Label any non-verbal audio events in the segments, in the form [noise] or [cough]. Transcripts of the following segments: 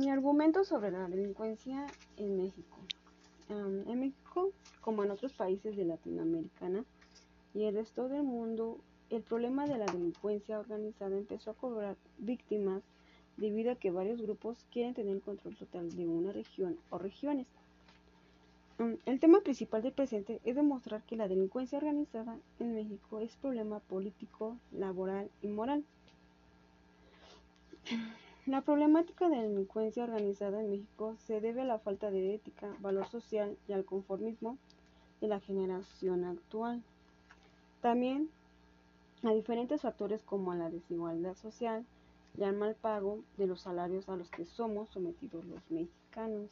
Mi argumento sobre la delincuencia en México. en México, como en otros países de Latinoamérica y el resto del mundo, el problema de la delincuencia organizada empezó a cobrar víctimas debido a que varios grupos quieren tener el control total de una región o regiones. El tema principal del presente es demostrar que la delincuencia organizada en México es problema político, laboral y moral. La problemática de la delincuencia organizada en México se debe a la falta de ética, valor social y al conformismo de la generación actual. También a diferentes factores como a la desigualdad social y al mal pago de los salarios a los que somos sometidos los mexicanos.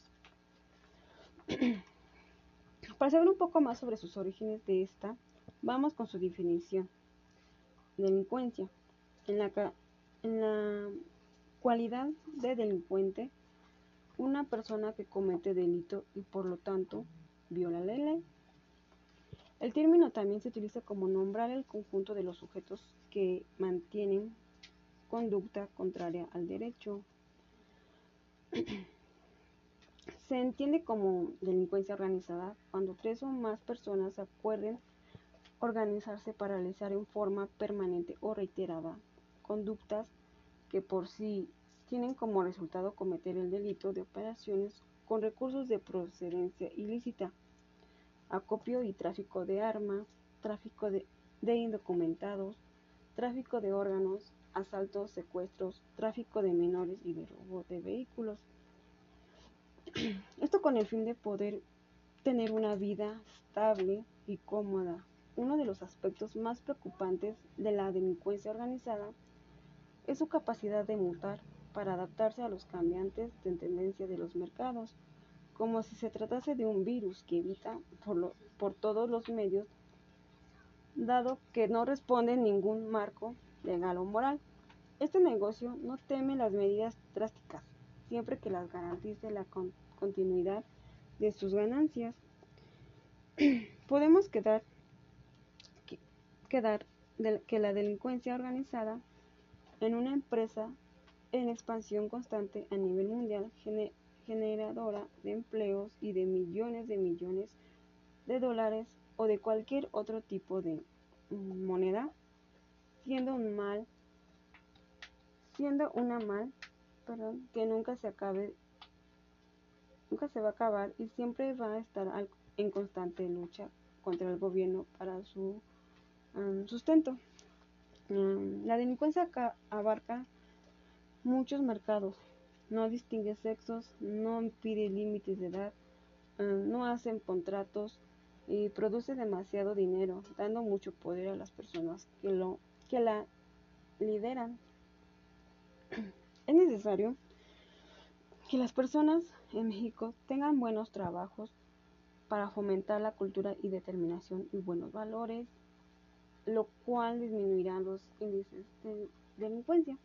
[clears throat] Para saber un poco más sobre sus orígenes de esta, vamos con su definición. Delincuencia. En la, en la Cualidad de delincuente: una persona que comete delito y por lo tanto viola la ley. El término también se utiliza como nombrar el conjunto de los sujetos que mantienen conducta contraria al derecho. [clears throat] Se entiende como delincuencia organizada cuando tres o más personas acuerden organizarse para realizar en forma permanente o reiterada conductas que por sí tienen como resultado cometer el delito de operaciones con recursos de procedencia ilícita, acopio y tráfico de armas, tráfico de, indocumentados, tráfico de órganos, asaltos, secuestros, tráfico de menores y de robo de vehículos. [clears throat] Esto con el fin de poder tener una vida estable y cómoda. Uno de los aspectos más preocupantes de la delincuencia organizada es su capacidad de mutar para adaptarse a los cambiantes de tendencia de los mercados, como si se tratase de un virus que evita por, todos los medios, dado que no responde ningún marco legal o moral. Este negocio no teme las medidas drásticas, siempre que las garantice la continuidad de sus ganancias. [clears throat] Podemos quedar que la delincuencia organizada en una empresa en expansión constante a nivel mundial, generadora de empleos y de millones de millones de dólares o de cualquier otro tipo de moneda, siendo un mal, siendo una mal, perdón, que nunca se acabe, nunca se va a acabar y siempre va a estar en constante lucha contra el gobierno para su um, sustento. Mm, la delincuencia abarca muchos mercados, no distingue sexos, no pide límites de edad, mm, no hacen contratos y produce demasiado dinero, dando mucho poder a las personas que, lo, que la lideran. [clears throat] Es necesario que las personas en México tengan buenos trabajos para fomentar la cultura y determinación y buenos valores lo cual disminuirá los índices de delincuencia.